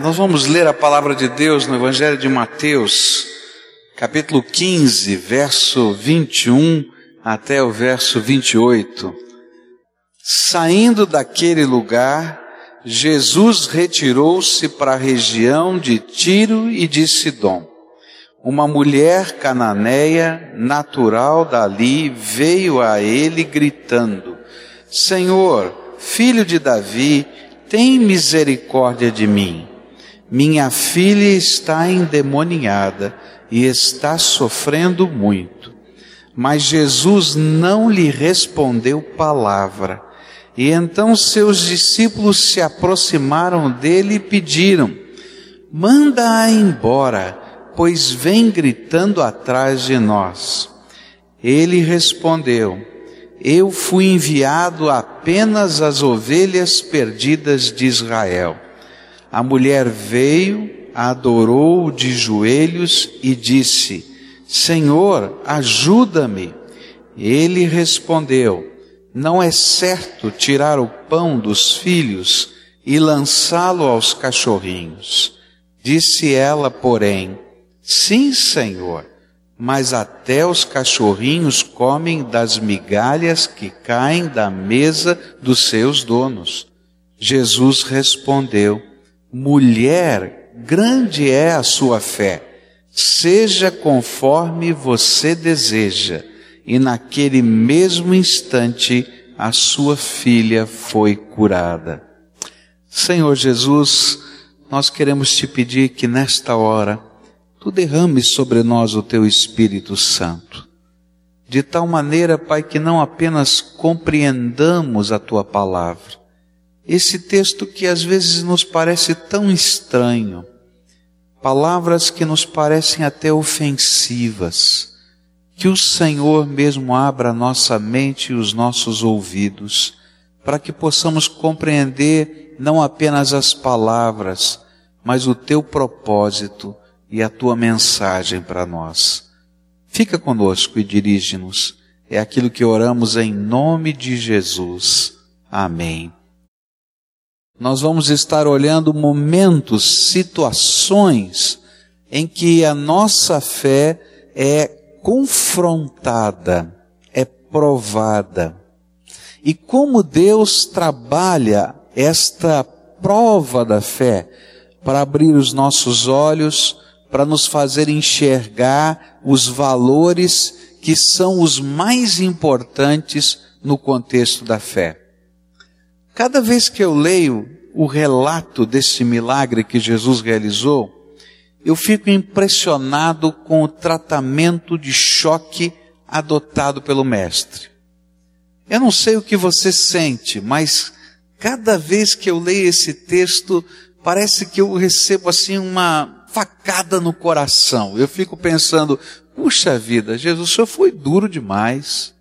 Nós vamos ler a palavra de Deus no Evangelho de Mateus, capítulo 15, verso 21 até o verso 28. Saindo daquele lugar, Jesus retirou-se para a região de Tiro e de Sidom. Uma mulher cananeia, natural dali, veio a ele gritando: Senhor, filho de Davi, tem misericórdia de mim. Minha filha está endemoniada e está sofrendo muito. Mas Jesus não lhe respondeu palavra. E então seus discípulos se aproximaram dele e pediram: Manda-a embora, pois vem gritando atrás de nós. Ele respondeu: Eu fui enviado apenas às ovelhas perdidas de Israel. A mulher veio, adorou de joelhos e disse: Senhor, ajuda-me. Ele respondeu: Não é certo tirar o pão dos filhos e lançá-lo aos cachorrinhos. Disse ela, porém: Sim, Senhor, mas até os cachorrinhos comem das migalhas que caem da mesa dos seus donos. Jesus respondeu: Mulher, grande é a sua fé, seja conforme você deseja. E naquele mesmo instante, a sua filha foi curada. Senhor Jesus, nós queremos te pedir que nesta hora, tu derrames sobre nós o teu Espírito Santo. De tal maneira, Pai, que não apenas compreendamos a tua palavra, esse texto que às vezes nos parece tão estranho, palavras que nos parecem até ofensivas, que o Senhor mesmo abra nossa mente e os nossos ouvidos, para que possamos compreender não apenas as palavras, mas o teu propósito e a tua mensagem para nós. Fica conosco e dirige-nos. É aquilo que oramos em nome de Jesus. Amém nós vamos estar olhando momentos, situações em que a nossa fé é confrontada, é provada. E como Deus trabalha esta prova da fé para abrir os nossos olhos, para nos fazer enxergar os valores que são os mais importantes no contexto da fé. Cada vez que eu leio o relato desse milagre que Jesus realizou, eu fico impressionado com o tratamento de choque adotado pelo Mestre. Eu não sei o que você sente, mas cada vez que eu leio esse texto, parece que eu recebo assim uma facada no coração. Eu fico pensando, puxa vida, Jesus, o senhor foi duro demais.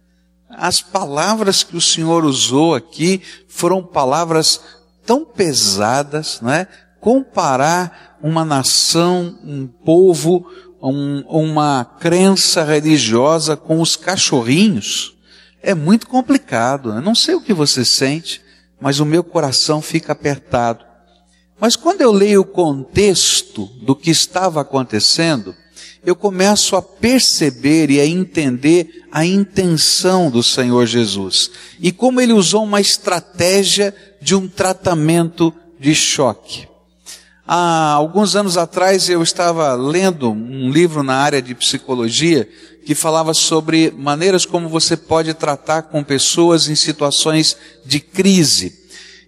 As palavras que o Senhor usou aqui foram palavras tão pesadas, não é? Comparar uma nação, um povo, um, uma crença religiosa com os cachorrinhos é muito complicado. Eu não sei o que você sente, mas o meu coração fica apertado. Mas quando eu leio o contexto do que estava acontecendo, eu começo a perceber e a entender a intenção do Senhor Jesus e como ele usou uma estratégia de um tratamento de choque. Há alguns anos atrás eu estava lendo um livro na área de psicologia que falava sobre maneiras como você pode tratar com pessoas em situações de crise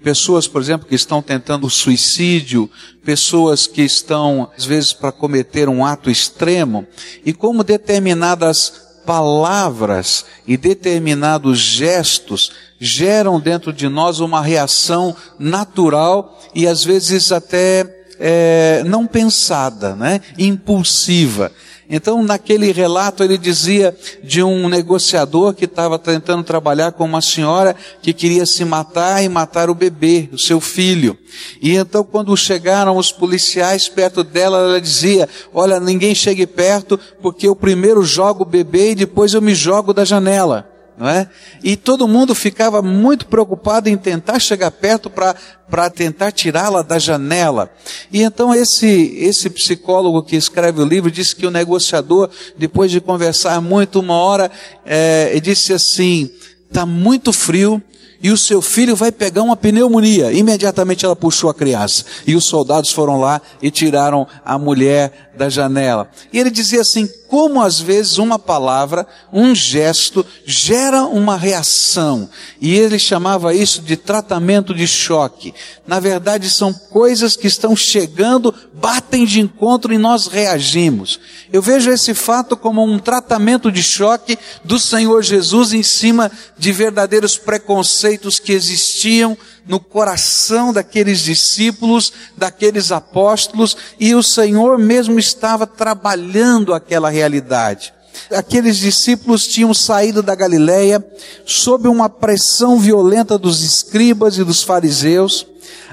pessoas, por exemplo, que estão tentando suicídio, pessoas que estão, às vezes, para cometer um ato extremo, e como determinadas palavras e determinados gestos geram dentro de nós uma reação natural e às vezes até é, não pensada, né? impulsiva. Então, naquele relato, ele dizia de um negociador que estava tentando trabalhar com uma senhora que queria se matar e matar o bebê, o seu filho. E então, quando chegaram os policiais perto dela, ela dizia: Olha, ninguém chegue perto, porque eu primeiro jogo o bebê e depois eu me jogo da janela. Não é? E todo mundo ficava muito preocupado em tentar chegar perto para tentar tirá-la da janela. E então esse, esse psicólogo que escreve o livro disse que o negociador, depois de conversar muito, uma hora, é, disse assim, está muito frio, e o seu filho vai pegar uma pneumonia. Imediatamente ela puxou a criança. E os soldados foram lá e tiraram a mulher da janela. E ele dizia assim: como às vezes uma palavra, um gesto, gera uma reação. E ele chamava isso de tratamento de choque. Na verdade, são coisas que estão chegando, batem de encontro e nós reagimos. Eu vejo esse fato como um tratamento de choque do Senhor Jesus em cima de verdadeiros preconceitos que existiam no coração daqueles discípulos, daqueles apóstolos, e o Senhor mesmo estava trabalhando aquela realidade. Aqueles discípulos tinham saído da Galileia sob uma pressão violenta dos escribas e dos fariseus.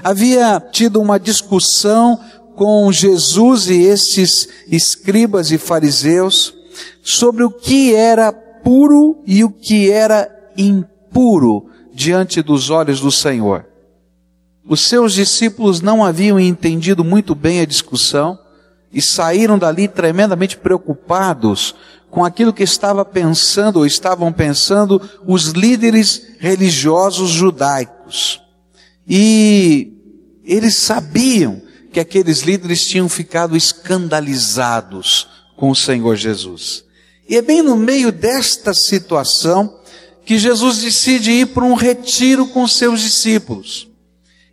Havia tido uma discussão com Jesus e esses escribas e fariseus sobre o que era puro e o que era impuro diante dos olhos do Senhor. Os seus discípulos não haviam entendido muito bem a discussão e saíram dali tremendamente preocupados com aquilo que estava pensando ou estavam pensando os líderes religiosos judaicos. E eles sabiam que aqueles líderes tinham ficado escandalizados com o Senhor Jesus. E é bem no meio desta situação que Jesus decide ir para um retiro com seus discípulos.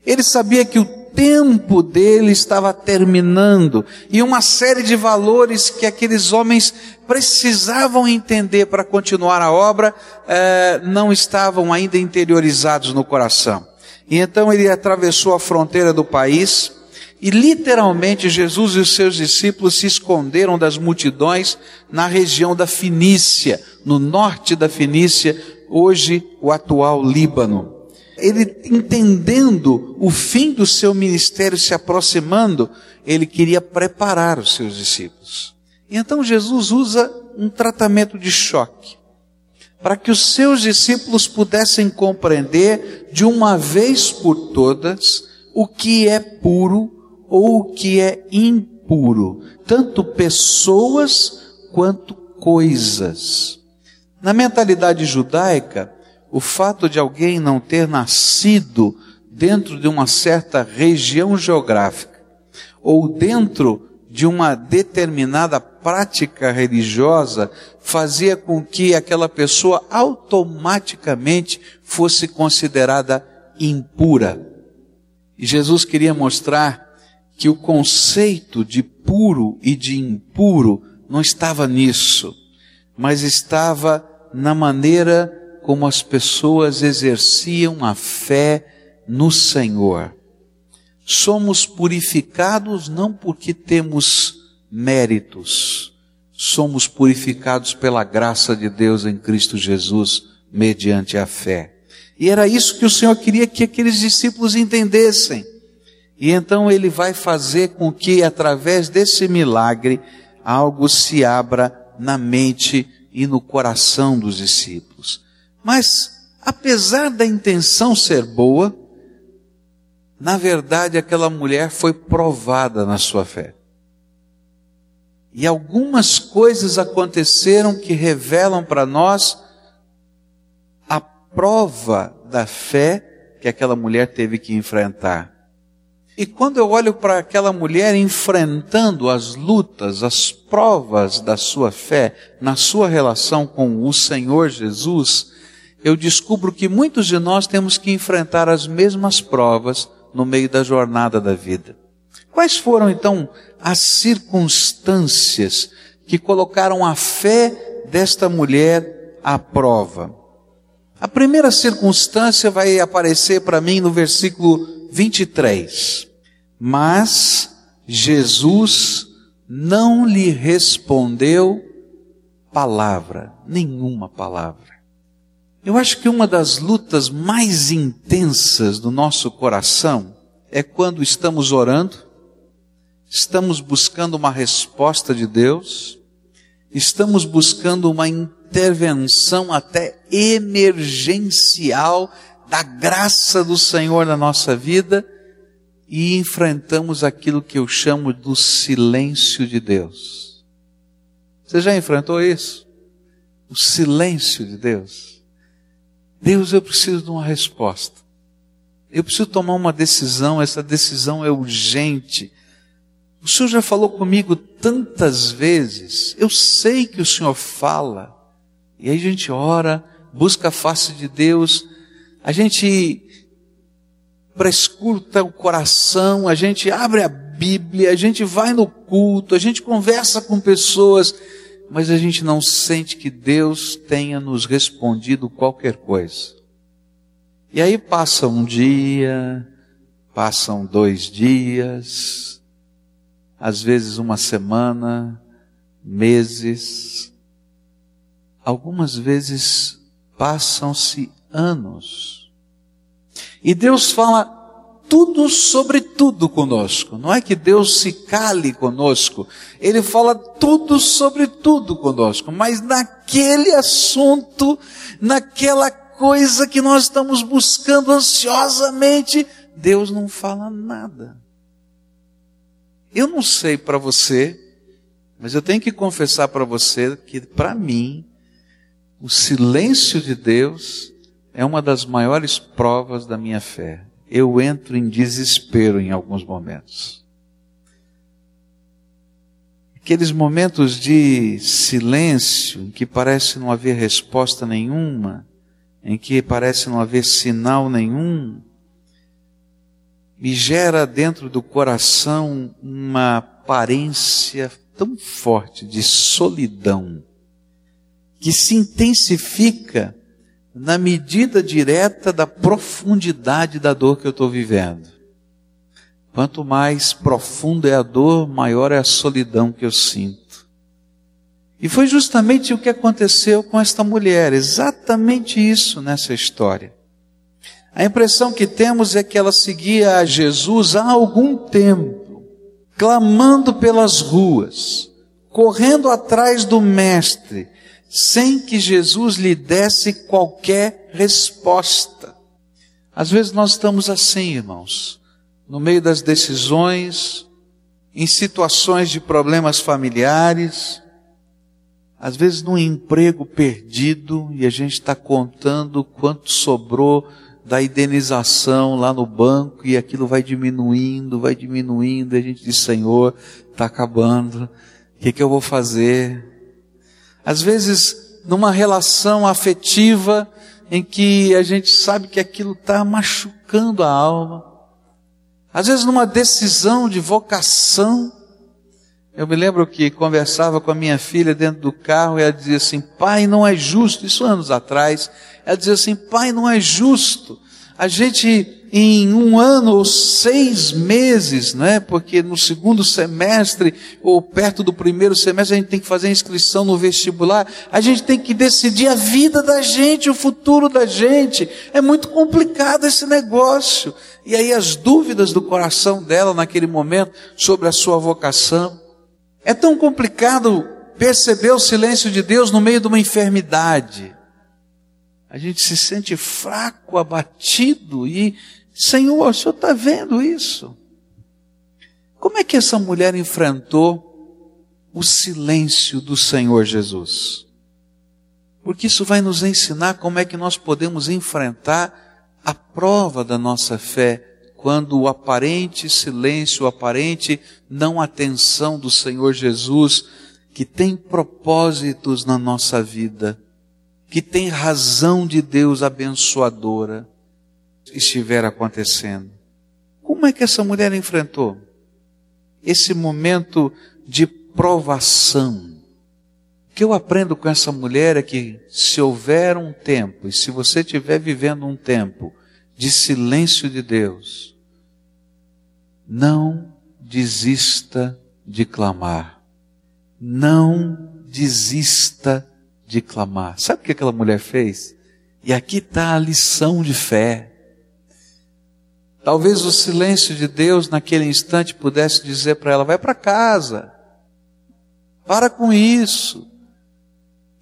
Ele sabia que o tempo dele estava terminando e uma série de valores que aqueles homens precisavam entender para continuar a obra eh, não estavam ainda interiorizados no coração. E então ele atravessou a fronteira do país e literalmente Jesus e os seus discípulos se esconderam das multidões na região da Finícia, no norte da Finícia, hoje o atual Líbano. Ele entendendo o fim do seu ministério se aproximando, ele queria preparar os seus discípulos. E então Jesus usa um tratamento de choque para que os seus discípulos pudessem compreender de uma vez por todas o que é puro ou o que é impuro, tanto pessoas quanto coisas. Na mentalidade judaica, o fato de alguém não ter nascido dentro de uma certa região geográfica ou dentro de uma determinada prática religiosa fazia com que aquela pessoa automaticamente fosse considerada impura. E Jesus queria mostrar que o conceito de puro e de impuro não estava nisso, mas estava na maneira como as pessoas exerciam a fé no Senhor. Somos purificados não porque temos méritos, somos purificados pela graça de Deus em Cristo Jesus, mediante a fé. E era isso que o Senhor queria que aqueles discípulos entendessem. E então ele vai fazer com que, através desse milagre, algo se abra na mente e no coração dos discípulos. Mas, apesar da intenção ser boa, na verdade aquela mulher foi provada na sua fé. E algumas coisas aconteceram que revelam para nós a prova da fé que aquela mulher teve que enfrentar. E quando eu olho para aquela mulher enfrentando as lutas, as provas da sua fé, na sua relação com o Senhor Jesus, eu descubro que muitos de nós temos que enfrentar as mesmas provas no meio da jornada da vida. Quais foram então as circunstâncias que colocaram a fé desta mulher à prova? A primeira circunstância vai aparecer para mim no versículo 23. Mas Jesus não lhe respondeu palavra, nenhuma palavra. Eu acho que uma das lutas mais intensas do nosso coração é quando estamos orando, estamos buscando uma resposta de Deus, estamos buscando uma intervenção até emergencial da graça do Senhor na nossa vida e enfrentamos aquilo que eu chamo do silêncio de Deus. Você já enfrentou isso? O silêncio de Deus. Deus, eu preciso de uma resposta. Eu preciso tomar uma decisão, essa decisão é urgente. O Senhor já falou comigo tantas vezes, eu sei que o Senhor fala, e aí a gente ora, busca a face de Deus, a gente prescruta o coração, a gente abre a Bíblia, a gente vai no culto, a gente conversa com pessoas, mas a gente não sente que Deus tenha nos respondido qualquer coisa. E aí passa um dia, passam dois dias, às vezes uma semana, meses, algumas vezes passam-se anos. E Deus fala tudo sobre tudo conosco. Não é que Deus se cale conosco, Ele fala tudo sobre tudo conosco, mas naquele assunto, naquela coisa que nós estamos buscando ansiosamente, Deus não fala nada. Eu não sei para você, mas eu tenho que confessar para você que, para mim, o silêncio de Deus é uma das maiores provas da minha fé. Eu entro em desespero em alguns momentos. Aqueles momentos de silêncio, em que parece não haver resposta nenhuma, em que parece não haver sinal nenhum, me gera dentro do coração uma aparência tão forte de solidão, que se intensifica na medida direta da profundidade da dor que eu estou vivendo. Quanto mais profunda é a dor, maior é a solidão que eu sinto. E foi justamente o que aconteceu com esta mulher, exatamente isso nessa história. A impressão que temos é que ela seguia a Jesus há algum tempo, clamando pelas ruas, correndo atrás do Mestre, sem que Jesus lhe desse qualquer resposta. Às vezes nós estamos assim, irmãos, no meio das decisões, em situações de problemas familiares, às vezes num emprego perdido e a gente está contando quanto sobrou da indenização lá no banco e aquilo vai diminuindo, vai diminuindo, e a gente diz, Senhor, está acabando, o que, que eu vou fazer? Às vezes, numa relação afetiva em que a gente sabe que aquilo está machucando a alma, às vezes numa decisão de vocação, eu me lembro que conversava com a minha filha dentro do carro e ela dizia assim: Pai, não é justo. Isso anos atrás. Ela dizia assim: Pai, não é justo. A gente, em um ano ou seis meses, né? Porque no segundo semestre ou perto do primeiro semestre a gente tem que fazer a inscrição no vestibular. A gente tem que decidir a vida da gente, o futuro da gente. É muito complicado esse negócio. E aí as dúvidas do coração dela naquele momento sobre a sua vocação. É tão complicado perceber o silêncio de Deus no meio de uma enfermidade. A gente se sente fraco, abatido e, Senhor, o Senhor está vendo isso? Como é que essa mulher enfrentou o silêncio do Senhor Jesus? Porque isso vai nos ensinar como é que nós podemos enfrentar a prova da nossa fé quando o aparente silêncio, o aparente não atenção do Senhor Jesus, que tem propósitos na nossa vida, que tem razão de Deus abençoadora, estiver acontecendo. Como é que essa mulher enfrentou esse momento de provação? O que eu aprendo com essa mulher é que se houver um tempo, e se você estiver vivendo um tempo de silêncio de Deus, não desista de clamar. Não desista de clamar. Sabe o que aquela mulher fez? E aqui está a lição de fé. Talvez o silêncio de Deus naquele instante pudesse dizer para ela: vai para casa, para com isso.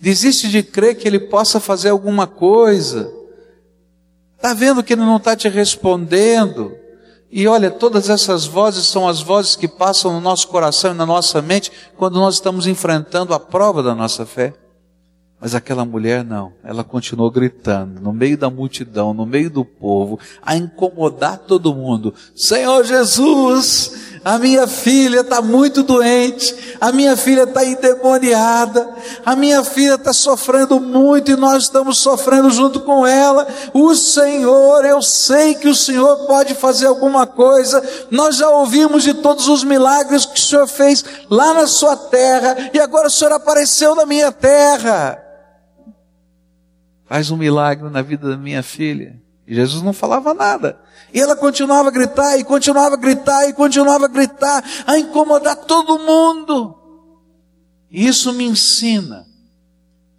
desiste de crer que ele possa fazer alguma coisa. Está vendo que ele não está te respondendo? E olha, todas essas vozes são as vozes que passam no nosso coração e na nossa mente quando nós estamos enfrentando a prova da nossa fé. Mas aquela mulher não, ela continuou gritando, no meio da multidão, no meio do povo, a incomodar todo mundo: Senhor Jesus, a minha filha está muito doente, a minha filha está endemoniada, a minha filha está sofrendo muito e nós estamos sofrendo junto com ela. O Senhor, eu sei que o Senhor pode fazer alguma coisa, nós já ouvimos de todos os milagres que o Senhor fez lá na sua terra e agora o Senhor apareceu na minha terra faz um milagre na vida da minha filha. E Jesus não falava nada. E ela continuava a gritar, e continuava a gritar, e continuava a gritar, a incomodar todo mundo. E isso me ensina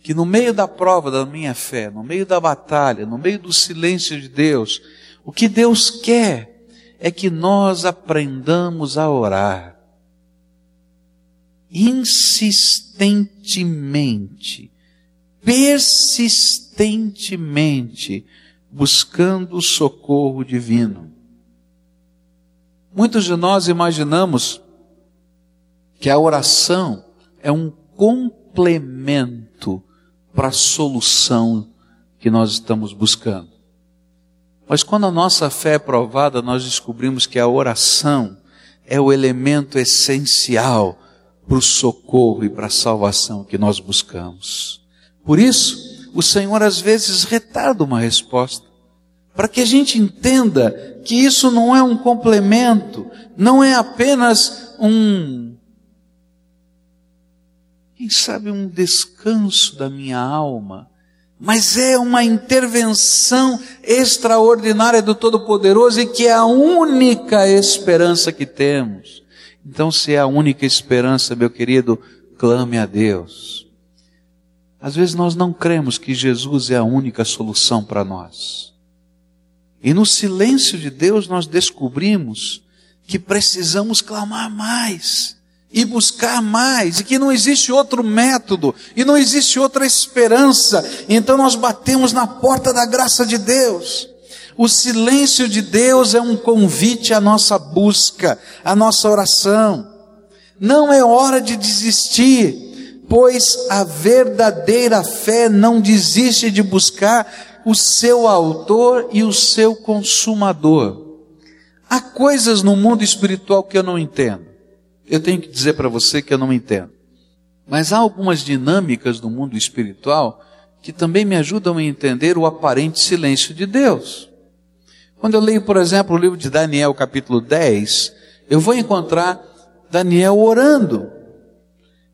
que no meio da prova da minha fé, no meio da batalha, no meio do silêncio de Deus, o que Deus quer é que nós aprendamos a orar insistentemente persistentemente buscando o socorro divino. Muitos de nós imaginamos que a oração é um complemento para a solução que nós estamos buscando. Mas quando a nossa fé é provada, nós descobrimos que a oração é o elemento essencial para o socorro e para a salvação que nós buscamos. Por isso, o Senhor às vezes retarda uma resposta, para que a gente entenda que isso não é um complemento, não é apenas um, quem sabe, um descanso da minha alma, mas é uma intervenção extraordinária do Todo-Poderoso e que é a única esperança que temos. Então, se é a única esperança, meu querido, clame a Deus. Às vezes nós não cremos que Jesus é a única solução para nós. E no silêncio de Deus nós descobrimos que precisamos clamar mais e buscar mais, e que não existe outro método, e não existe outra esperança. Então nós batemos na porta da graça de Deus. O silêncio de Deus é um convite à nossa busca, à nossa oração. Não é hora de desistir pois a verdadeira fé não desiste de buscar o seu autor e o seu consumador. Há coisas no mundo espiritual que eu não entendo. Eu tenho que dizer para você que eu não entendo. Mas há algumas dinâmicas do mundo espiritual que também me ajudam a entender o aparente silêncio de Deus. Quando eu leio, por exemplo, o livro de Daniel, capítulo 10, eu vou encontrar Daniel orando.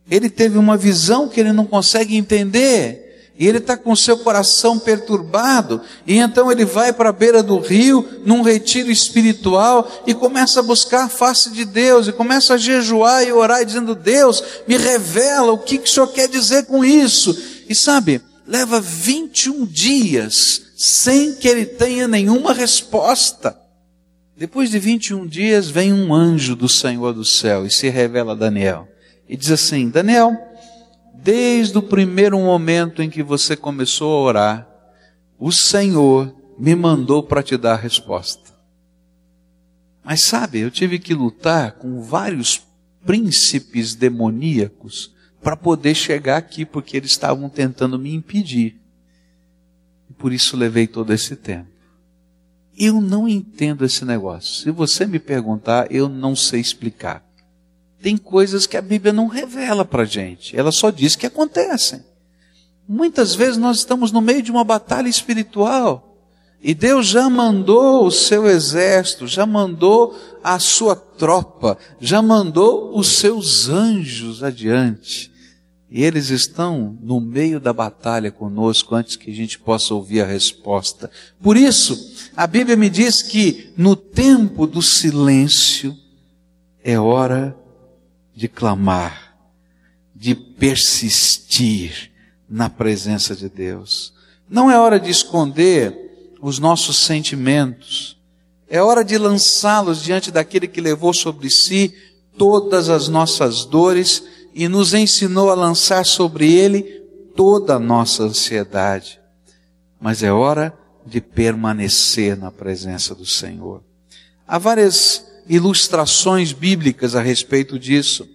Ele teve uma visão que ele não consegue entender. E ele está com seu coração perturbado, e então ele vai para a beira do rio, num retiro espiritual, e começa a buscar a face de Deus, e começa a jejuar e orar, dizendo: Deus, me revela o que, que o Senhor quer dizer com isso. E sabe, leva 21 dias sem que ele tenha nenhuma resposta. Depois de 21 dias, vem um anjo do Senhor do céu e se revela a Daniel e diz assim: Daniel, desde o primeiro momento em que você começou a orar, o Senhor me mandou para te dar a resposta. Mas sabe, eu tive que lutar com vários príncipes demoníacos para poder chegar aqui, porque eles estavam tentando me impedir. E por isso levei todo esse tempo. Eu não entendo esse negócio. Se você me perguntar, eu não sei explicar tem coisas que a Bíblia não revela para gente, ela só diz que acontecem. Muitas vezes nós estamos no meio de uma batalha espiritual e Deus já mandou o seu exército, já mandou a sua tropa, já mandou os seus anjos adiante. E eles estão no meio da batalha conosco antes que a gente possa ouvir a resposta. Por isso, a Bíblia me diz que no tempo do silêncio é hora de clamar, de persistir na presença de Deus. Não é hora de esconder os nossos sentimentos, é hora de lançá-los diante daquele que levou sobre si todas as nossas dores e nos ensinou a lançar sobre ele toda a nossa ansiedade, mas é hora de permanecer na presença do Senhor. Há várias ilustrações bíblicas a respeito disso.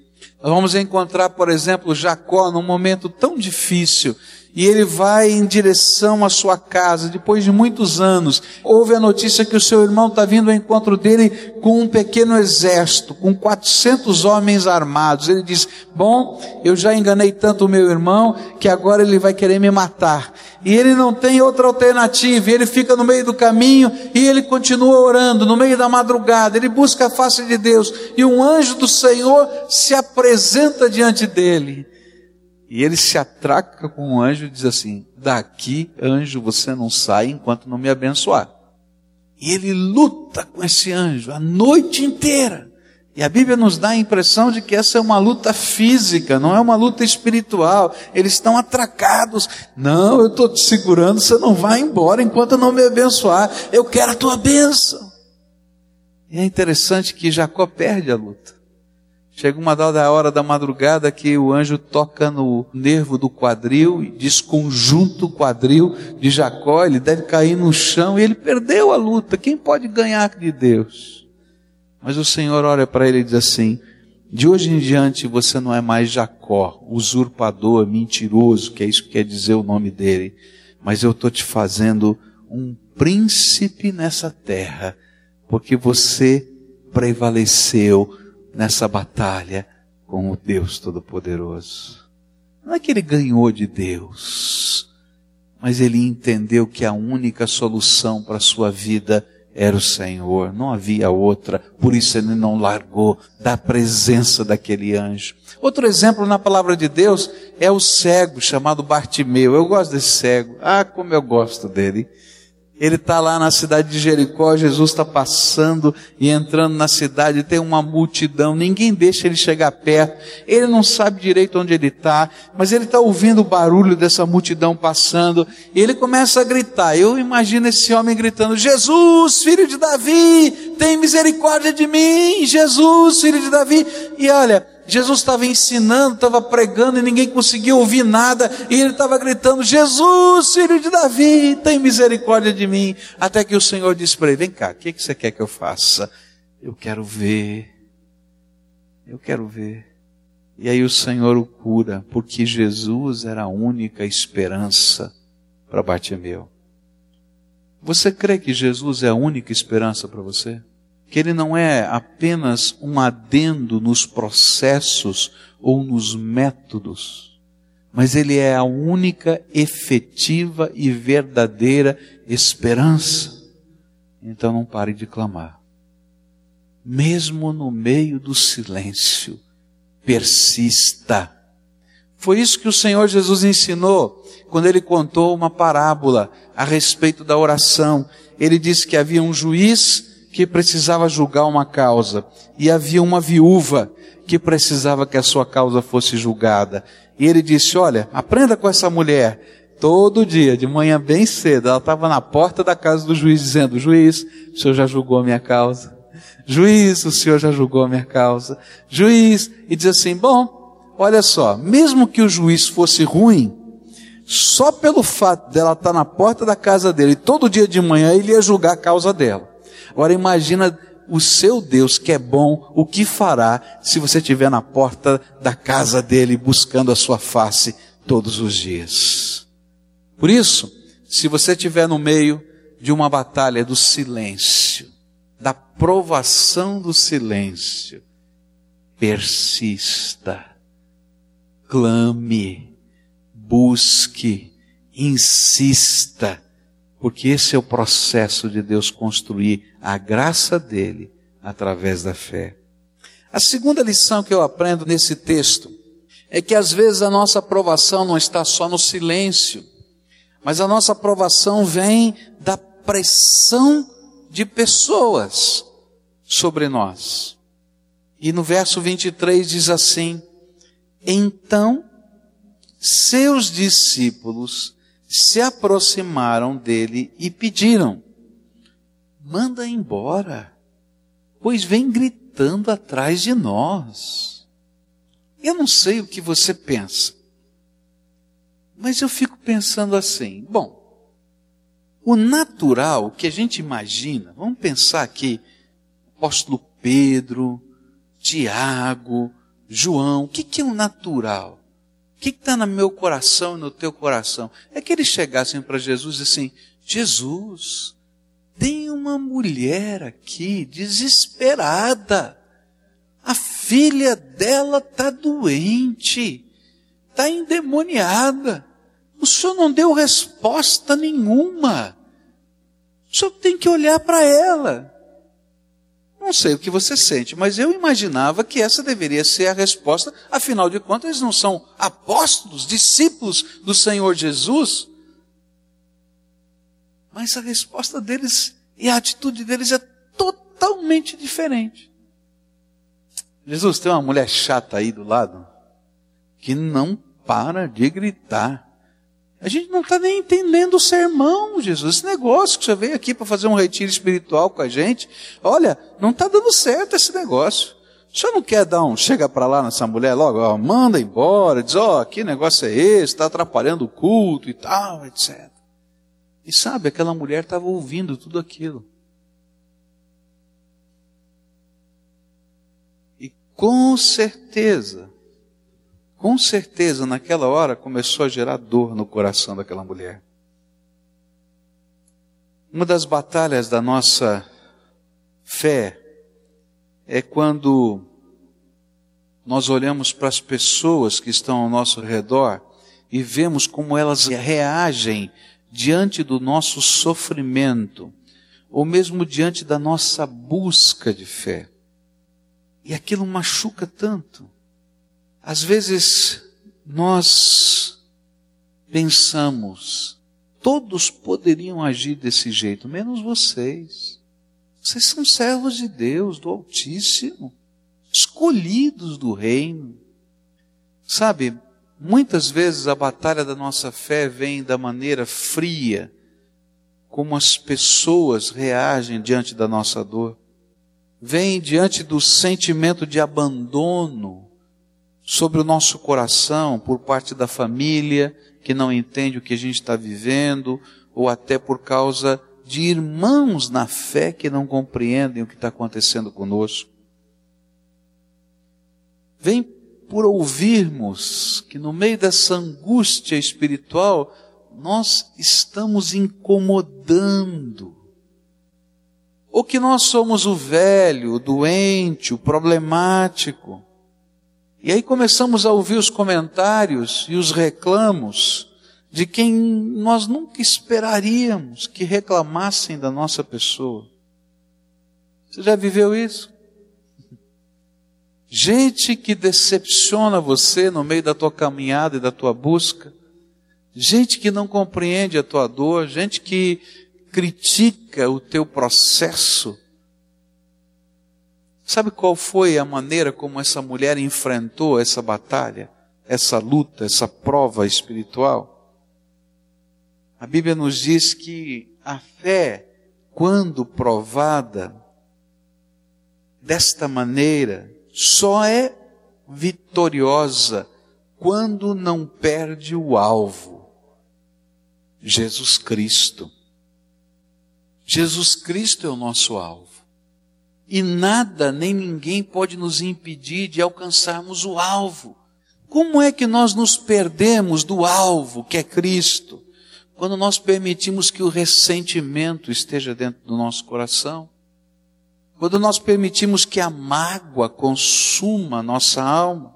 Nós vamos encontrar, por exemplo, Jacó num momento tão difícil e ele vai em direção à sua casa, depois de muitos anos. Houve a notícia que o seu irmão está vindo ao encontro dele com um pequeno exército, com 400 homens armados. Ele diz: Bom, eu já enganei tanto o meu irmão que agora ele vai querer me matar. E ele não tem outra alternativa, ele fica no meio do caminho e ele continua orando, no meio da madrugada, ele busca a face de Deus, e um anjo do Senhor se apresenta diante dele. E ele se atraca com o anjo e diz assim: Daqui, anjo, você não sai enquanto não me abençoar. E ele luta com esse anjo a noite inteira. E a Bíblia nos dá a impressão de que essa é uma luta física, não é uma luta espiritual. Eles estão atracados. Não, eu estou te segurando, você não vai embora enquanto não me abençoar. Eu quero a tua bênção. E é interessante que Jacó perde a luta. Chega uma dada hora da madrugada que o anjo toca no nervo do quadril desconjunta o quadril de Jacó, ele deve cair no chão e ele perdeu a luta. Quem pode ganhar de Deus? Mas o Senhor olha para ele e diz assim: de hoje em diante você não é mais Jacó, usurpador, mentiroso, que é isso que quer dizer o nome dele, mas eu estou te fazendo um príncipe nessa terra, porque você prevaleceu nessa batalha com o Deus Todo-Poderoso. Não é que ele ganhou de Deus, mas ele entendeu que a única solução para a sua vida era o Senhor, não havia outra, por isso ele não largou da presença daquele anjo. Outro exemplo na palavra de Deus é o cego chamado Bartimeu. Eu gosto desse cego, ah, como eu gosto dele. Ele está lá na cidade de Jericó, Jesus está passando e entrando na cidade, tem uma multidão, ninguém deixa ele chegar perto, ele não sabe direito onde ele está, mas ele está ouvindo o barulho dessa multidão passando, e ele começa a gritar. Eu imagino esse homem gritando: Jesus, filho de Davi, tem misericórdia de mim, Jesus, filho de Davi. E olha, Jesus estava ensinando, estava pregando e ninguém conseguia ouvir nada, e ele estava gritando: Jesus, filho de Davi, tem misericórdia de mim. Até que o Senhor disse para ele: Vem cá, o que, que você quer que eu faça? Eu quero ver, eu quero ver. E aí o Senhor o cura, porque Jesus era a única esperança para Bartimeu. Você crê que Jesus é a única esperança para você? Que ele não é apenas um adendo nos processos ou nos métodos, mas ele é a única efetiva e verdadeira esperança. Então não pare de clamar. Mesmo no meio do silêncio, persista. Foi isso que o Senhor Jesus ensinou quando ele contou uma parábola a respeito da oração. Ele disse que havia um juiz que precisava julgar uma causa e havia uma viúva que precisava que a sua causa fosse julgada. E ele disse: Olha, aprenda com essa mulher. Todo dia, de manhã bem cedo, ela estava na porta da casa do juiz dizendo: Juiz, o senhor já julgou a minha causa. Juiz, o senhor já julgou a minha causa. Juiz, e diz assim: Bom, olha só, mesmo que o juiz fosse ruim, só pelo fato dela estar na porta da casa dele, todo dia de manhã ele ia julgar a causa dela. Agora imagina o seu Deus que é bom, o que fará se você estiver na porta da casa dele buscando a sua face todos os dias. Por isso, se você estiver no meio de uma batalha do silêncio, da provação do silêncio, persista, clame, busque, insista, porque esse é o processo de Deus construir a graça dele através da fé. A segunda lição que eu aprendo nesse texto é que às vezes a nossa aprovação não está só no silêncio, mas a nossa aprovação vem da pressão de pessoas sobre nós. E no verso 23 diz assim: Então seus discípulos se aproximaram dele e pediram: Manda embora, pois vem gritando atrás de nós. Eu não sei o que você pensa, Mas eu fico pensando assim, bom, o natural que a gente imagina, vamos pensar aqui, apóstolo Pedro, Tiago, João, o que, que é o natural? Que está no meu coração e no teu coração? É que eles chegassem para Jesus e assim, Jesus, tem uma mulher aqui desesperada. A filha dela está doente, está endemoniada. O senhor não deu resposta nenhuma. O senhor tem que olhar para ela. Não sei o que você sente, mas eu imaginava que essa deveria ser a resposta. Afinal de contas, eles não são apóstolos, discípulos do Senhor Jesus. Mas a resposta deles e a atitude deles é totalmente diferente. Jesus tem uma mulher chata aí do lado que não para de gritar. A gente não está nem entendendo o sermão, Jesus. Esse negócio que você veio aqui para fazer um retiro espiritual com a gente. Olha, não está dando certo esse negócio. O senhor não quer dar um, chega para lá nessa mulher logo, ó, manda embora, diz, ó, que negócio é esse, está atrapalhando o culto e tal, etc. E sabe, aquela mulher estava ouvindo tudo aquilo. E com certeza, com certeza, naquela hora começou a gerar dor no coração daquela mulher. Uma das batalhas da nossa fé é quando nós olhamos para as pessoas que estão ao nosso redor e vemos como elas reagem diante do nosso sofrimento, ou mesmo diante da nossa busca de fé. E aquilo machuca tanto. Às vezes nós pensamos, todos poderiam agir desse jeito, menos vocês. Vocês são servos de Deus, do Altíssimo, escolhidos do Reino. Sabe, muitas vezes a batalha da nossa fé vem da maneira fria, como as pessoas reagem diante da nossa dor. Vem diante do sentimento de abandono sobre o nosso coração por parte da família que não entende o que a gente está vivendo, ou até por causa de irmãos na fé que não compreendem o que está acontecendo conosco. Vem por ouvirmos que no meio dessa angústia espiritual nós estamos incomodando. Ou que nós somos o velho, o doente, o problemático e aí começamos a ouvir os comentários e os reclamos de quem nós nunca esperaríamos que reclamassem da nossa pessoa. Você já viveu isso? Gente que decepciona você no meio da tua caminhada e da tua busca, gente que não compreende a tua dor, gente que critica o teu processo, Sabe qual foi a maneira como essa mulher enfrentou essa batalha, essa luta, essa prova espiritual? A Bíblia nos diz que a fé, quando provada desta maneira, só é vitoriosa quando não perde o alvo. Jesus Cristo. Jesus Cristo é o nosso alvo. E nada nem ninguém pode nos impedir de alcançarmos o alvo. Como é que nós nos perdemos do alvo, que é Cristo, quando nós permitimos que o ressentimento esteja dentro do nosso coração? Quando nós permitimos que a mágoa consuma nossa alma?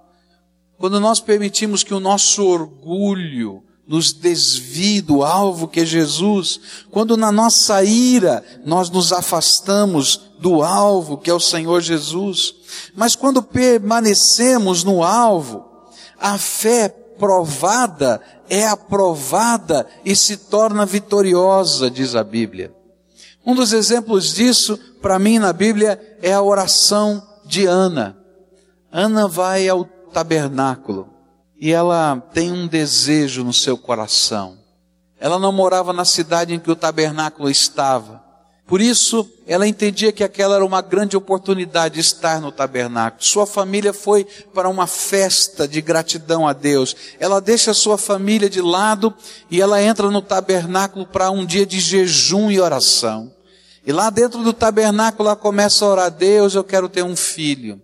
Quando nós permitimos que o nosso orgulho nos desvie do alvo que é Jesus, quando na nossa ira nós nos afastamos do alvo que é o Senhor Jesus, mas quando permanecemos no alvo, a fé provada é aprovada e se torna vitoriosa, diz a Bíblia. Um dos exemplos disso, para mim, na Bíblia, é a oração de Ana. Ana vai ao tabernáculo e ela tem um desejo no seu coração. Ela não morava na cidade em que o tabernáculo estava. Por isso, ela entendia que aquela era uma grande oportunidade de estar no tabernáculo. Sua família foi para uma festa de gratidão a Deus. Ela deixa a sua família de lado e ela entra no tabernáculo para um dia de jejum e oração. E lá dentro do tabernáculo ela começa a orar: Deus, eu quero ter um filho.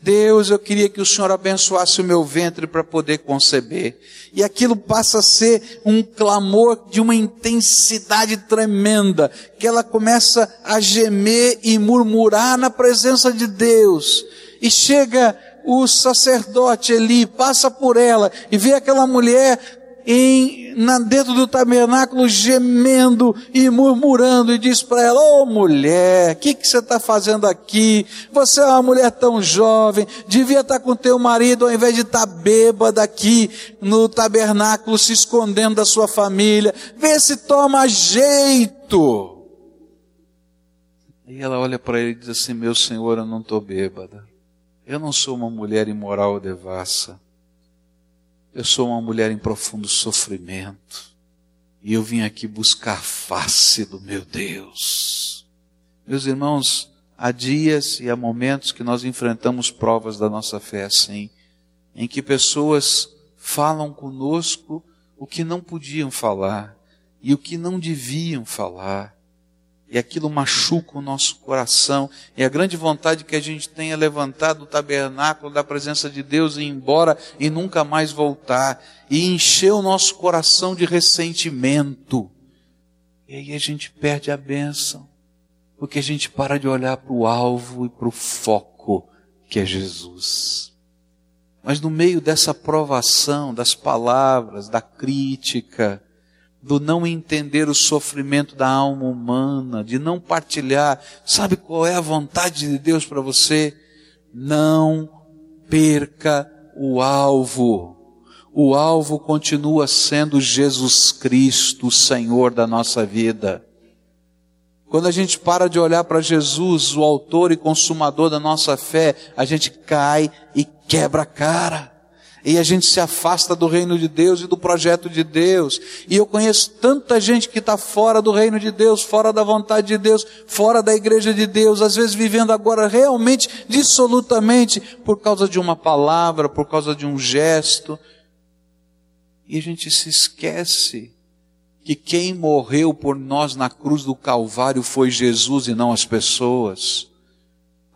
Deus, eu queria que o Senhor abençoasse o meu ventre para poder conceber. E aquilo passa a ser um clamor de uma intensidade tremenda, que ela começa a gemer e murmurar na presença de Deus. E chega o sacerdote Eli, passa por ela e vê aquela mulher em, na, dentro do tabernáculo gemendo e murmurando e diz para ela, ô oh, mulher, o que, que você está fazendo aqui? Você é uma mulher tão jovem, devia estar tá com teu marido ao invés de estar tá bêbada aqui no tabernáculo se escondendo da sua família, vê se toma jeito. E ela olha para ele e diz assim, meu senhor, eu não estou bêbada. Eu não sou uma mulher imoral devassa. Eu sou uma mulher em profundo sofrimento e eu vim aqui buscar a face do meu Deus. Meus irmãos, há dias e há momentos que nós enfrentamos provas da nossa fé assim, em que pessoas falam conosco o que não podiam falar e o que não deviam falar e aquilo machuca o nosso coração. E a grande vontade que a gente tenha levantado o tabernáculo da presença de Deus e ir embora e nunca mais voltar. E encher o nosso coração de ressentimento. E aí a gente perde a bênção. Porque a gente para de olhar para o alvo e para o foco que é Jesus. Mas no meio dessa provação, das palavras, da crítica, do não entender o sofrimento da alma humana, de não partilhar. Sabe qual é a vontade de Deus para você? Não perca o alvo. O alvo continua sendo Jesus Cristo, o Senhor da nossa vida. Quando a gente para de olhar para Jesus, o autor e consumador da nossa fé, a gente cai e quebra a cara. E a gente se afasta do reino de Deus e do projeto de Deus. E eu conheço tanta gente que está fora do reino de Deus, fora da vontade de Deus, fora da igreja de Deus, às vezes vivendo agora realmente, dissolutamente, por causa de uma palavra, por causa de um gesto. E a gente se esquece que quem morreu por nós na cruz do Calvário foi Jesus e não as pessoas.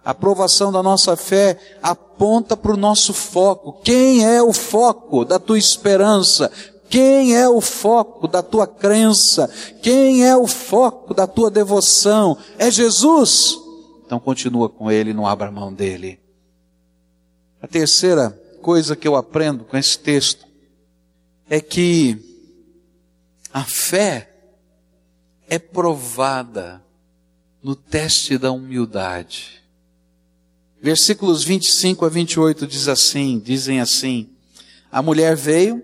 A aprovação da nossa fé aponta para o nosso foco. Quem é o foco da tua esperança? Quem é o foco da tua crença? Quem é o foco da tua devoção? É Jesus? Então continua com ele, não abra mão dele. A terceira coisa que eu aprendo com esse texto é que a fé é provada no teste da humildade. Versículos 25 a 28 diz assim, dizem assim: A mulher veio,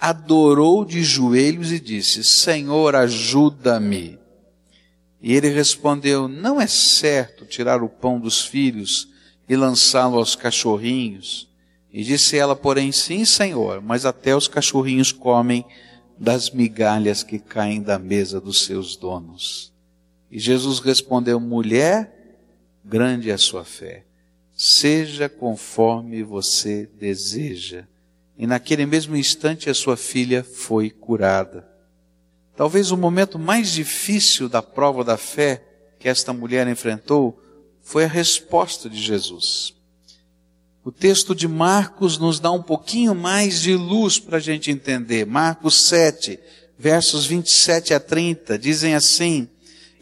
adorou de joelhos e disse: Senhor, ajuda-me. E ele respondeu: Não é certo tirar o pão dos filhos e lançá-lo aos cachorrinhos. E disse ela, porém, sim, Senhor, mas até os cachorrinhos comem das migalhas que caem da mesa dos seus donos. E Jesus respondeu: Mulher, grande é a sua fé. Seja conforme você deseja. E naquele mesmo instante a sua filha foi curada. Talvez o momento mais difícil da prova da fé que esta mulher enfrentou foi a resposta de Jesus. O texto de Marcos nos dá um pouquinho mais de luz para a gente entender. Marcos 7, versos 27 a 30, dizem assim: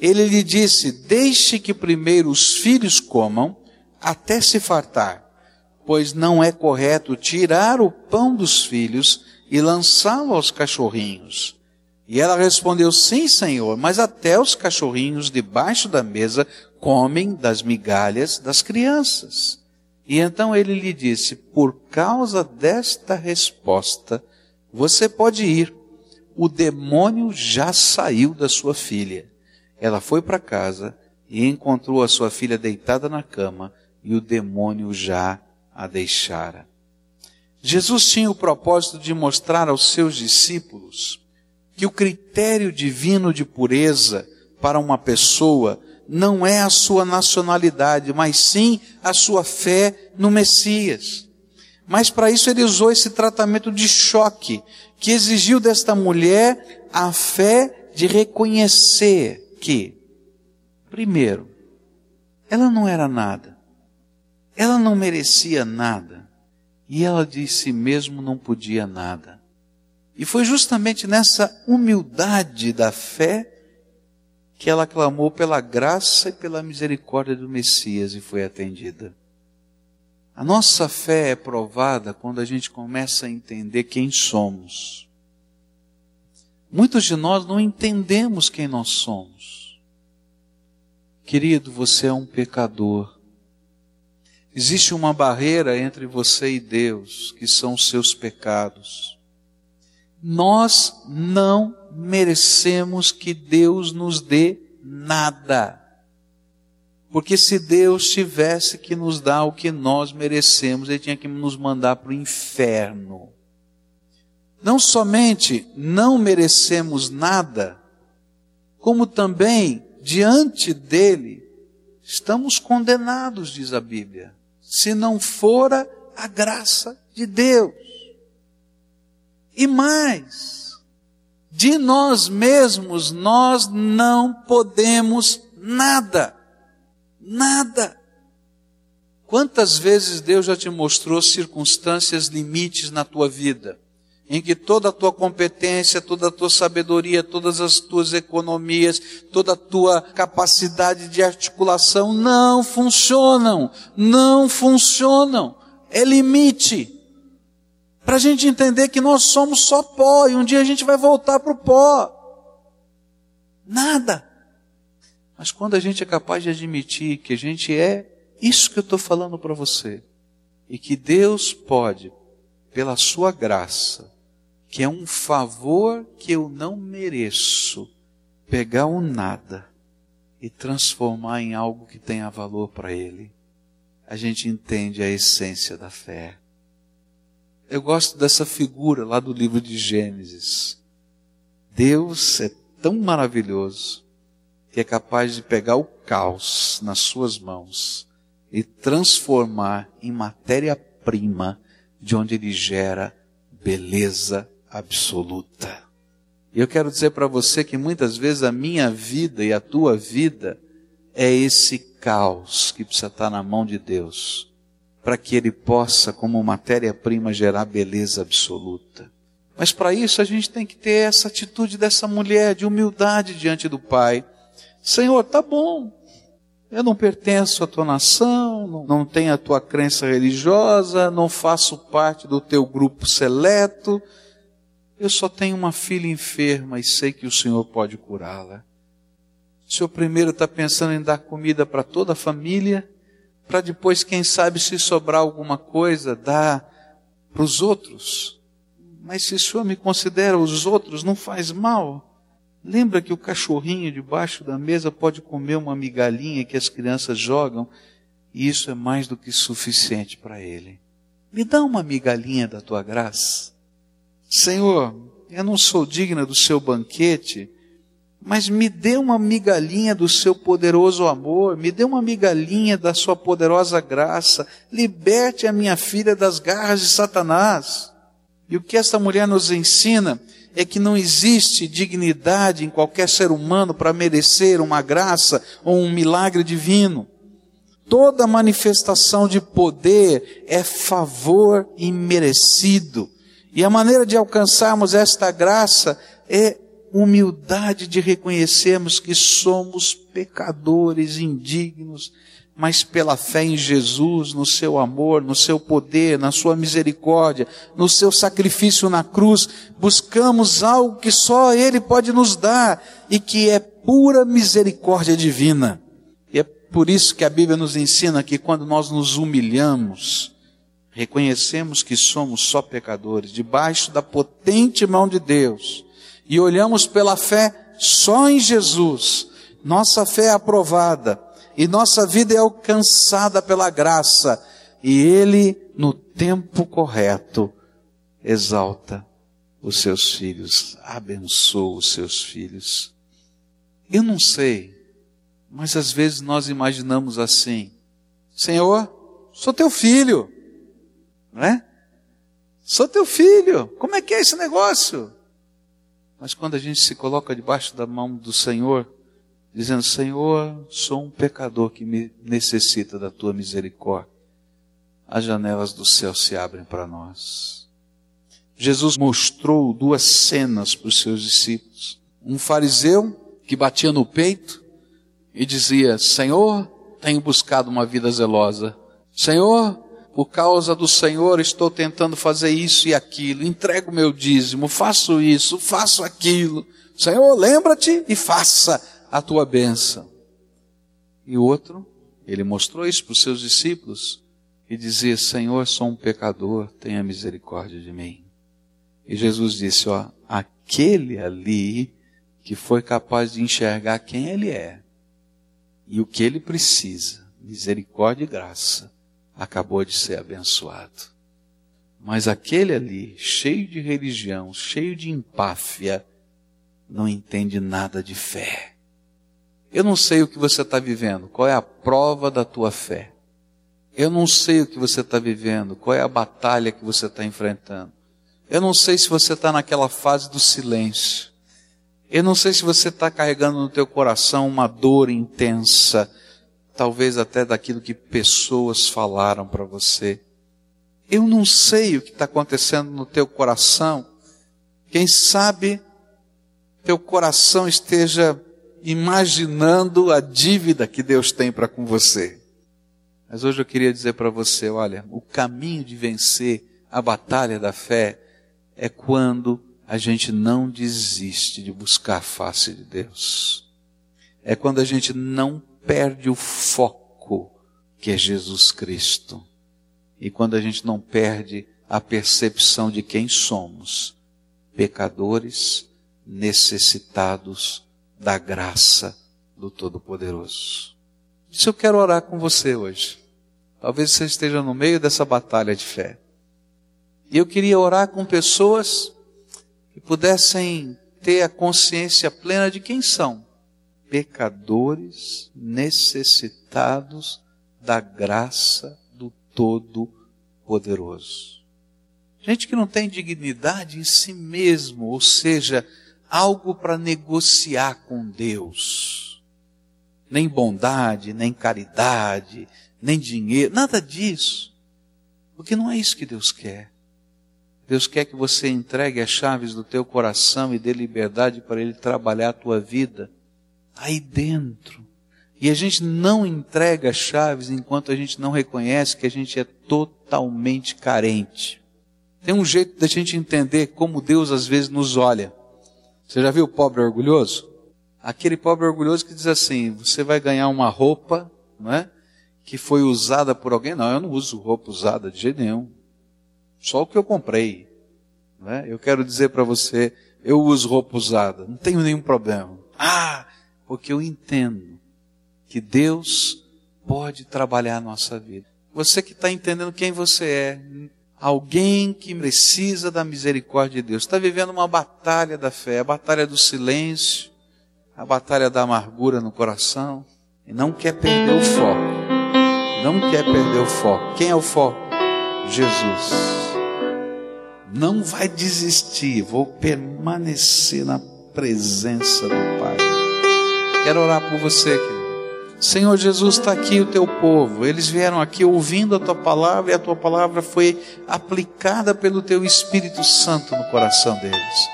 ele lhe disse: Deixe que primeiro os filhos comam, até se fartar, pois não é correto tirar o pão dos filhos e lançá-lo aos cachorrinhos. E ela respondeu: Sim, senhor, mas até os cachorrinhos debaixo da mesa comem das migalhas das crianças. E então ele lhe disse: Por causa desta resposta, você pode ir. O demônio já saiu da sua filha. Ela foi para casa e encontrou a sua filha deitada na cama e o demônio já a deixara. Jesus tinha o propósito de mostrar aos seus discípulos que o critério divino de pureza para uma pessoa não é a sua nacionalidade, mas sim a sua fé no Messias. Mas para isso ele usou esse tratamento de choque, que exigiu desta mulher a fé de reconhecer que, primeiro, ela não era nada, ela não merecia nada, e ela de si mesmo não podia nada. E foi justamente nessa humildade da fé que ela clamou pela graça e pela misericórdia do Messias e foi atendida. A nossa fé é provada quando a gente começa a entender quem somos. Muitos de nós não entendemos quem nós somos. Querido, você é um pecador. Existe uma barreira entre você e Deus, que são os seus pecados. Nós não merecemos que Deus nos dê nada. Porque se Deus tivesse que nos dar o que nós merecemos, Ele tinha que nos mandar para o inferno. Não somente não merecemos nada, como também, diante dele, estamos condenados, diz a Bíblia, se não fora a graça de Deus. E mais, de nós mesmos nós não podemos nada. Nada. Quantas vezes Deus já te mostrou circunstâncias limites na tua vida, em que toda a tua competência, toda a tua sabedoria, todas as tuas economias, toda a tua capacidade de articulação não funcionam, não funcionam. É limite para a gente entender que nós somos só pó e um dia a gente vai voltar para o pó. Nada. Mas quando a gente é capaz de admitir que a gente é isso que eu estou falando para você, e que Deus pode, pela sua graça, que é um favor que eu não mereço, pegar o nada e transformar em algo que tenha valor para Ele, a gente entende a essência da fé. Eu gosto dessa figura lá do livro de Gênesis. Deus é tão maravilhoso que é capaz de pegar o caos nas suas mãos e transformar em matéria-prima de onde ele gera beleza absoluta. E eu quero dizer para você que muitas vezes a minha vida e a tua vida é esse caos que precisa estar na mão de Deus para que ele possa, como matéria-prima, gerar beleza absoluta. Mas para isso a gente tem que ter essa atitude dessa mulher de humildade diante do Pai. Senhor, tá bom. Eu não pertenço à tua nação, não tenho a tua crença religiosa, não faço parte do teu grupo seleto. Eu só tenho uma filha enferma e sei que o Senhor pode curá-la. O Senhor primeiro está pensando em dar comida para toda a família, para depois, quem sabe, se sobrar alguma coisa, dar para os outros. Mas se o Senhor me considera os outros, não faz mal. Lembra que o cachorrinho debaixo da mesa pode comer uma migalhinha que as crianças jogam, e isso é mais do que suficiente para ele. Me dá uma migalhinha da tua graça. Senhor, eu não sou digna do seu banquete, mas me dê uma migalhinha do seu poderoso amor, me dê uma migalhinha da sua poderosa graça, liberte a minha filha das garras de Satanás. E o que esta mulher nos ensina é que não existe dignidade em qualquer ser humano para merecer uma graça ou um milagre divino. Toda manifestação de poder é favor imerecido. E a maneira de alcançarmos esta graça é humildade de reconhecermos que somos pecadores indignos, mas pela fé em Jesus, no seu amor, no seu poder, na sua misericórdia, no seu sacrifício na cruz, buscamos algo que só Ele pode nos dar e que é pura misericórdia divina. E é por isso que a Bíblia nos ensina que quando nós nos humilhamos, reconhecemos que somos só pecadores, debaixo da potente mão de Deus, e olhamos pela fé só em Jesus, nossa fé é aprovada e nossa vida é alcançada pela graça, e Ele, no tempo correto, exalta os seus filhos, abençoa os seus filhos. Eu não sei, mas às vezes nós imaginamos assim: Senhor, sou teu filho, não é? Sou teu filho, como é que é esse negócio? Mas quando a gente se coloca debaixo da mão do Senhor, dizendo: Senhor, sou um pecador que me necessita da tua misericórdia, as janelas do céu se abrem para nós. Jesus mostrou duas cenas para os seus discípulos. Um fariseu que batia no peito e dizia: Senhor, tenho buscado uma vida zelosa. Senhor, por causa do Senhor estou tentando fazer isso e aquilo, entrego meu dízimo, faço isso, faço aquilo. Senhor, lembra-te e faça a tua bênção. E outro, ele mostrou isso para os seus discípulos e dizia: Senhor, sou um pecador, tenha misericórdia de mim. E Jesus disse: Ó, aquele ali que foi capaz de enxergar quem ele é e o que ele precisa, misericórdia e graça, acabou de ser abençoado. Mas aquele ali, cheio de religião, cheio de empáfia, não entende nada de fé. Eu não sei o que você está vivendo, qual é a prova da tua fé. Eu não sei o que você está vivendo, qual é a batalha que você está enfrentando. Eu não sei se você está naquela fase do silêncio. Eu não sei se você está carregando no teu coração uma dor intensa, talvez até daquilo que pessoas falaram para você. Eu não sei o que está acontecendo no teu coração. Quem sabe teu coração esteja imaginando a dívida que Deus tem para com você. Mas hoje eu queria dizer para você, olha, o caminho de vencer a batalha da fé é quando a gente não desiste de buscar a face de Deus. É quando a gente não perde o foco que é Jesus Cristo. E quando a gente não perde a percepção de quem somos, pecadores necessitados da graça do Todo-Poderoso. Isso eu quero orar com você hoje. Talvez você esteja no meio dessa batalha de fé. E eu queria orar com pessoas que pudessem ter a consciência plena de quem são. Pecadores necessitados da graça do Todo-Poderoso. Gente que não tem dignidade em si mesmo, ou seja, algo para negociar com Deus. Nem bondade, nem caridade, nem dinheiro, nada disso. Porque não é isso que Deus quer. Deus quer que você entregue as chaves do teu coração e dê liberdade para Ele trabalhar a tua vida aí dentro. E a gente não entrega chaves enquanto a gente não reconhece que a gente é totalmente carente. Tem um jeito da gente entender como Deus às vezes nos olha. Você já viu o pobre orgulhoso? Aquele pobre orgulhoso que diz assim: você vai ganhar uma roupa, não é? Que foi usada por alguém. Não, eu não uso roupa usada de jeito nenhum. Só o que eu comprei. Não é? Eu quero dizer para você: eu uso roupa usada, não tenho nenhum problema. Ah, porque eu entendo que Deus pode trabalhar a nossa vida. Você que está entendendo quem você é, Alguém que precisa da misericórdia de Deus. Está vivendo uma batalha da fé, a batalha do silêncio, a batalha da amargura no coração. E não quer perder o foco. Não quer perder o foco. Quem é o foco? Jesus. Não vai desistir. Vou permanecer na presença do Pai. Quero orar por você, querido. Senhor Jesus, está aqui o teu povo. Eles vieram aqui ouvindo a tua palavra e a tua palavra foi aplicada pelo teu Espírito Santo no coração deles.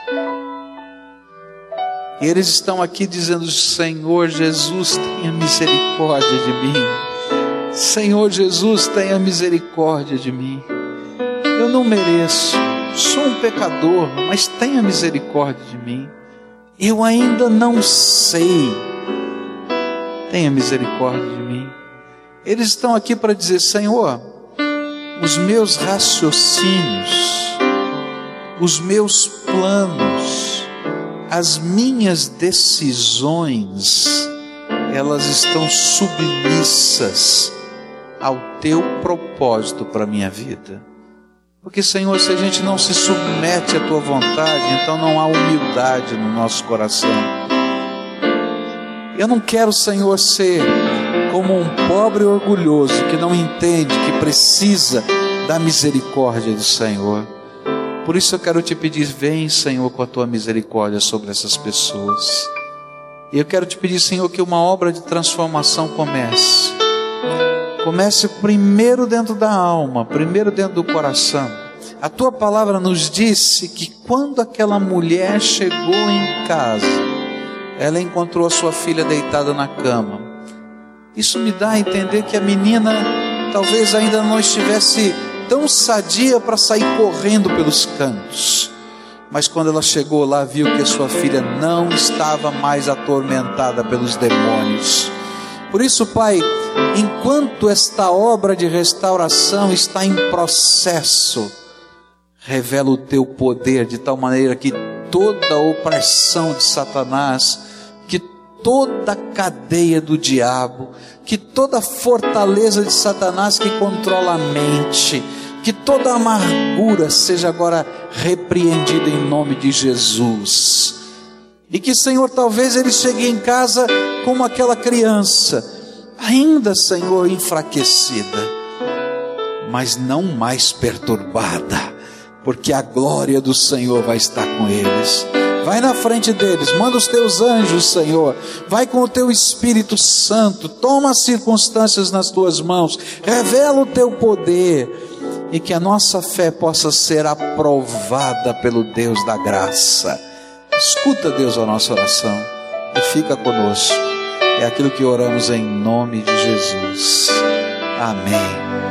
E eles estão aqui dizendo: Senhor Jesus, tenha misericórdia de mim. Senhor Jesus, tenha misericórdia de mim. Eu não mereço, sou um pecador, mas tenha misericórdia de mim. Eu ainda não sei tenha misericórdia de mim. Eles estão aqui para dizer: Senhor, os meus raciocínios, os meus planos, as minhas decisões, elas estão submissas ao teu propósito para a minha vida. Porque, Senhor, se a gente não se submete à tua vontade, então não há humildade no nosso coração Eu não quero, Senhor, ser como um pobre orgulhoso que não entende que precisa da misericórdia do Senhor. Por isso eu quero te pedir, vem, Senhor, com a tua misericórdia sobre essas pessoas. E eu quero te pedir, Senhor, que uma obra de transformação comece. Comece primeiro dentro da alma, primeiro dentro do coração. A tua palavra nos disse que quando aquela mulher chegou em casa, ela encontrou a sua filha deitada na cama. Isso me dá a entender que a menina talvez ainda não estivesse tão sadia para sair correndo pelos cantos. Mas quando ela chegou lá, viu que a sua filha não estava mais atormentada pelos demônios. Por isso, Pai, enquanto esta obra de restauração está em processo, revela o teu poder de tal maneira que toda a opressão de Satanás, que toda a cadeia do diabo, que toda a fortaleza de Satanás que controla a mente, que toda amargura seja agora repreendida em nome de Jesus. E que, Senhor, talvez ele chegue em casa como aquela criança, ainda, Senhor, enfraquecida, mas não mais perturbada, porque a glória do Senhor vai estar com eles. Vai na frente deles, manda os teus anjos, Senhor. Vai com o teu Espírito Santo, toma as circunstâncias nas tuas mãos, revela o teu poder e que a nossa fé possa ser aprovada pelo Deus da graça. Escuta, Deus, a nossa oração e fica conosco. É aquilo que oramos em nome de Jesus. Amém.